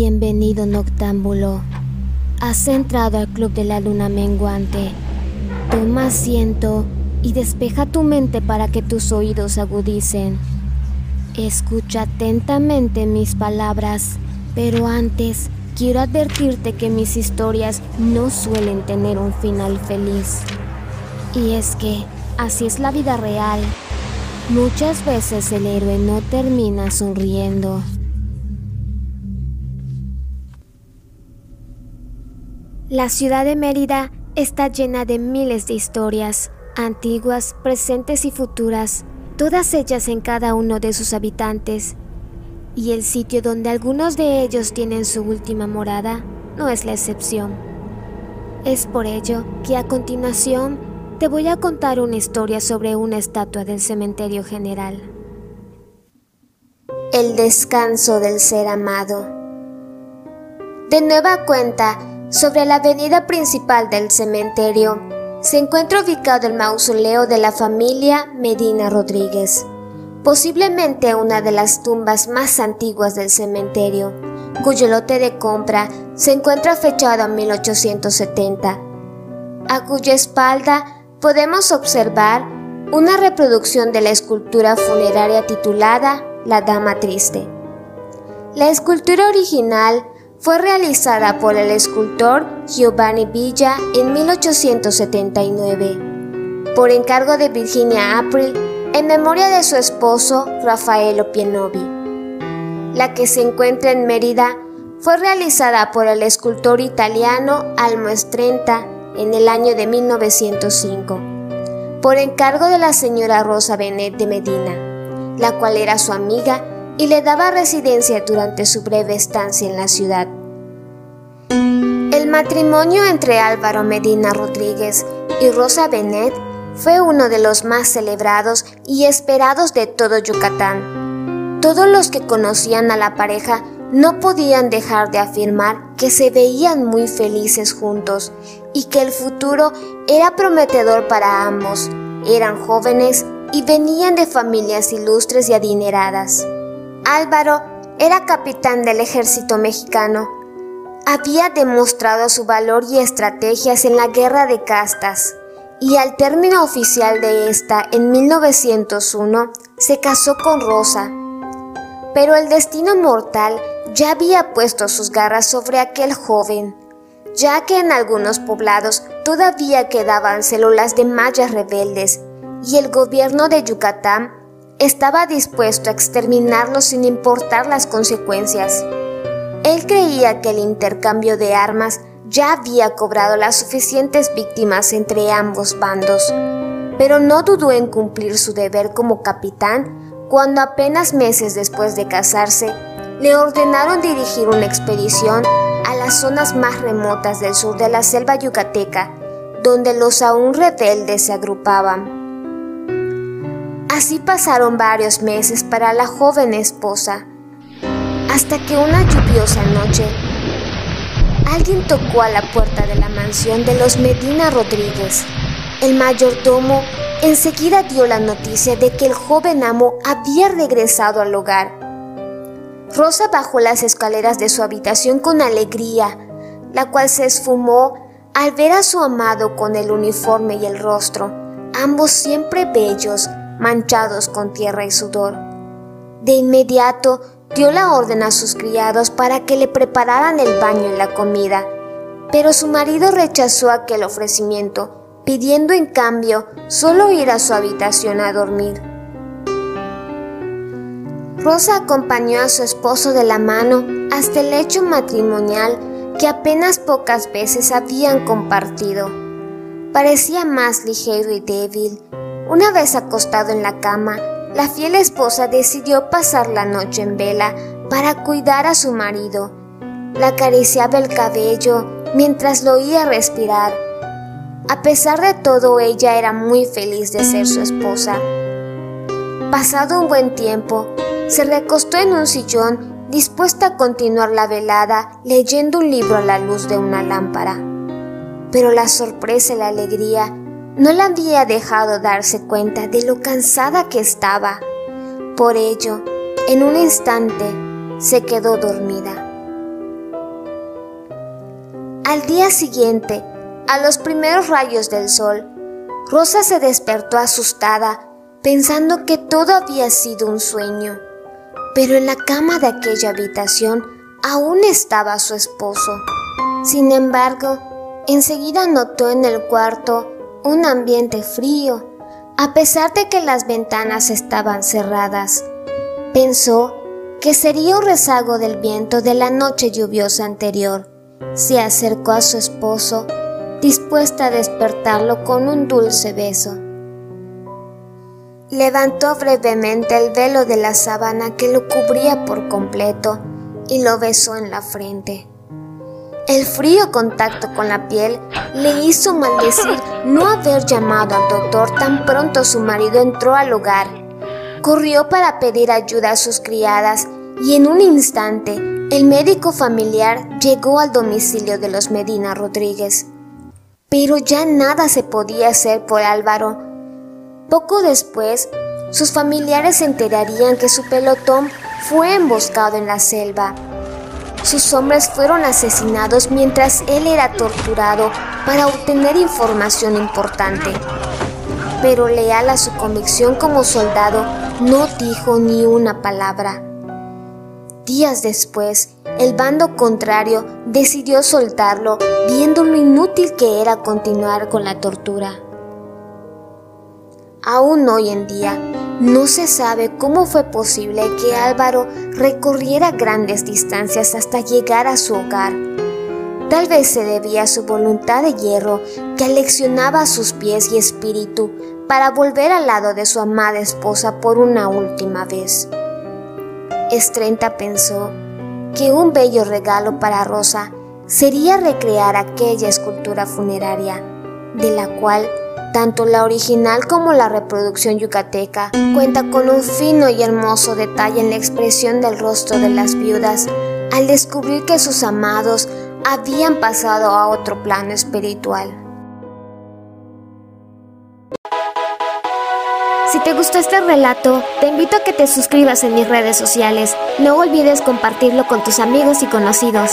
Bienvenido noctámbulo. Has entrado al club de la luna menguante. Toma asiento y despeja tu mente para que tus oídos agudicen. Escucha atentamente mis palabras, pero antes quiero advertirte que mis historias no suelen tener un final feliz. Y es que así es la vida real. Muchas veces el héroe no termina sonriendo. La ciudad de Mérida está llena de miles de historias, antiguas, presentes y futuras, todas ellas en cada uno de sus habitantes. Y el sitio donde algunos de ellos tienen su última morada no es la excepción. Es por ello que a continuación te voy a contar una historia sobre una estatua del cementerio general. El descanso del ser amado. De nueva cuenta, sobre la avenida principal del cementerio se encuentra ubicado el mausoleo de la familia Medina Rodríguez, posiblemente una de las tumbas más antiguas del cementerio, cuyo lote de compra se encuentra fechado en 1870, a cuya espalda podemos observar una reproducción de la escultura funeraria titulada La Dama Triste. La escultura original fue realizada por el escultor Giovanni Villa en 1879, por encargo de Virginia April en memoria de su esposo Raffaello Pienovi. La que se encuentra en Mérida fue realizada por el escultor italiano Almo Estrenta en el año de 1905, por encargo de la señora Rosa Benet de Medina, la cual era su amiga y le daba residencia durante su breve estancia en la ciudad. El matrimonio entre Álvaro Medina Rodríguez y Rosa Benet fue uno de los más celebrados y esperados de todo Yucatán. Todos los que conocían a la pareja no podían dejar de afirmar que se veían muy felices juntos y que el futuro era prometedor para ambos. Eran jóvenes y venían de familias ilustres y adineradas. Álvaro era capitán del ejército mexicano. Había demostrado su valor y estrategias en la guerra de castas, y al término oficial de esta, en 1901, se casó con Rosa. Pero el destino mortal ya había puesto sus garras sobre aquel joven, ya que en algunos poblados todavía quedaban células de mayas rebeldes, y el gobierno de Yucatán estaba dispuesto a exterminarlos sin importar las consecuencias. Él creía que el intercambio de armas ya había cobrado las suficientes víctimas entre ambos bandos, pero no dudó en cumplir su deber como capitán cuando apenas meses después de casarse le ordenaron dirigir una expedición a las zonas más remotas del sur de la selva yucateca, donde los aún rebeldes se agrupaban. Así pasaron varios meses para la joven esposa, hasta que una lluviosa noche alguien tocó a la puerta de la mansión de los Medina Rodríguez. El mayordomo enseguida dio la noticia de que el joven amo había regresado al hogar. Rosa bajó las escaleras de su habitación con alegría, la cual se esfumó al ver a su amado con el uniforme y el rostro, ambos siempre bellos, manchados con tierra y sudor. De inmediato dio la orden a sus criados para que le prepararan el baño y la comida, pero su marido rechazó aquel ofrecimiento, pidiendo en cambio solo ir a su habitación a dormir. Rosa acompañó a su esposo de la mano hasta el lecho matrimonial que apenas pocas veces habían compartido. Parecía más ligero y débil, una vez acostado en la cama, la fiel esposa decidió pasar la noche en vela para cuidar a su marido. La acariciaba el cabello mientras lo oía respirar. A pesar de todo, ella era muy feliz de ser su esposa. Pasado un buen tiempo, se recostó en un sillón dispuesta a continuar la velada leyendo un libro a la luz de una lámpara. Pero la sorpresa y la alegría no la había dejado darse cuenta de lo cansada que estaba. Por ello, en un instante se quedó dormida. Al día siguiente, a los primeros rayos del sol, Rosa se despertó asustada, pensando que todo había sido un sueño. Pero en la cama de aquella habitación aún estaba su esposo. Sin embargo, enseguida notó en el cuarto un ambiente frío, a pesar de que las ventanas estaban cerradas. Pensó que sería un rezago del viento de la noche lluviosa anterior. Se acercó a su esposo, dispuesta a despertarlo con un dulce beso. Levantó brevemente el velo de la sábana que lo cubría por completo y lo besó en la frente. El frío contacto con la piel le hizo maldecir no haber llamado al doctor tan pronto su marido entró al hogar. Corrió para pedir ayuda a sus criadas y en un instante el médico familiar llegó al domicilio de los Medina Rodríguez. Pero ya nada se podía hacer por Álvaro. Poco después, sus familiares se enterarían que su pelotón fue emboscado en la selva. Sus hombres fueron asesinados mientras él era torturado para obtener información importante. Pero leal a su convicción como soldado, no dijo ni una palabra. Días después, el bando contrario decidió soltarlo, viendo lo inútil que era continuar con la tortura. Aún hoy en día, no se sabe cómo fue posible que Álvaro recorriera grandes distancias hasta llegar a su hogar. Tal vez se debía a su voluntad de hierro que aleccionaba sus pies y espíritu para volver al lado de su amada esposa por una última vez. Estrenta pensó que un bello regalo para Rosa sería recrear aquella escultura funeraria, de la cual tanto la original como la reproducción yucateca cuenta con un fino y hermoso detalle en la expresión del rostro de las viudas al descubrir que sus amados habían pasado a otro plano espiritual. Si te gustó este relato, te invito a que te suscribas en mis redes sociales. No olvides compartirlo con tus amigos y conocidos.